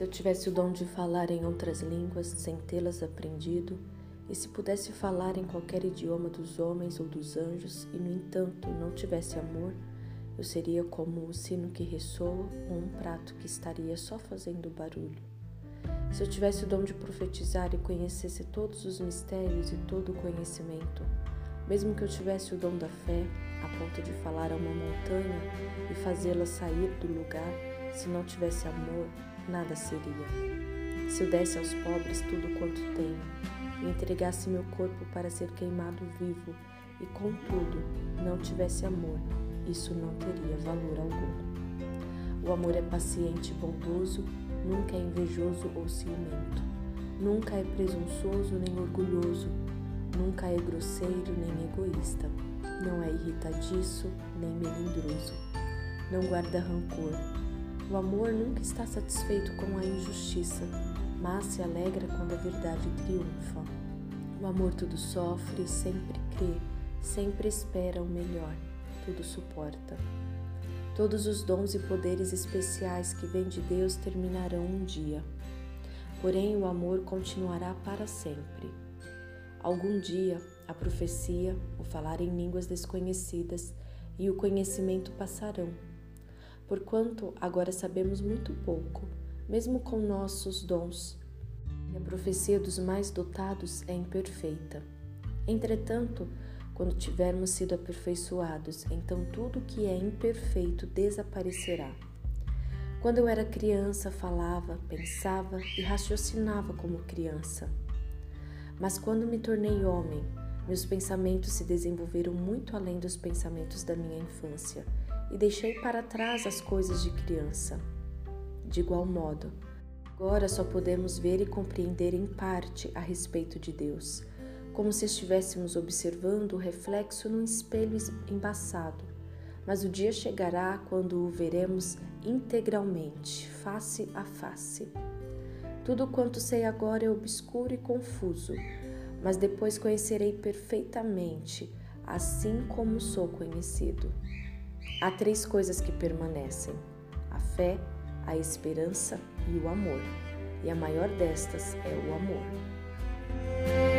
Se eu tivesse o dom de falar em outras línguas sem tê-las aprendido, e se pudesse falar em qualquer idioma dos homens ou dos anjos, e no entanto não tivesse amor, eu seria como o sino que ressoa ou um prato que estaria só fazendo barulho. Se eu tivesse o dom de profetizar e conhecesse todos os mistérios e todo o conhecimento, mesmo que eu tivesse o dom da fé, a ponto de falar a uma montanha e fazê-la sair do lugar, se não tivesse amor, nada seria. Se eu desse aos pobres tudo quanto tenho, e entregasse meu corpo para ser queimado vivo, e contudo não tivesse amor, isso não teria valor algum. O amor é paciente e bondoso, nunca é invejoso ou ciumento, nunca é presunçoso nem orgulhoso, nunca é grosseiro nem egoísta, não é irritadiço nem melindroso, não guarda rancor. O amor nunca está satisfeito com a injustiça, mas se alegra quando a verdade triunfa. O amor tudo sofre, sempre crê, sempre espera o melhor, tudo suporta. Todos os dons e poderes especiais que vêm de Deus terminarão um dia. Porém, o amor continuará para sempre. Algum dia, a profecia, o falar em línguas desconhecidas e o conhecimento passarão. Porquanto agora sabemos muito pouco, mesmo com nossos dons, e a profecia dos mais dotados é imperfeita. Entretanto, quando tivermos sido aperfeiçoados, então tudo que é imperfeito desaparecerá. Quando eu era criança, falava, pensava e raciocinava como criança. Mas quando me tornei homem, meus pensamentos se desenvolveram muito além dos pensamentos da minha infância e deixei para trás as coisas de criança. De igual modo, agora só podemos ver e compreender em parte a respeito de Deus como se estivéssemos observando o reflexo num espelho embaçado. Mas o dia chegará quando o veremos integralmente, face a face. Tudo quanto sei agora é obscuro e confuso, mas depois conhecerei perfeitamente, assim como sou conhecido. Há três coisas que permanecem: a fé, a esperança e o amor. E a maior destas é o amor.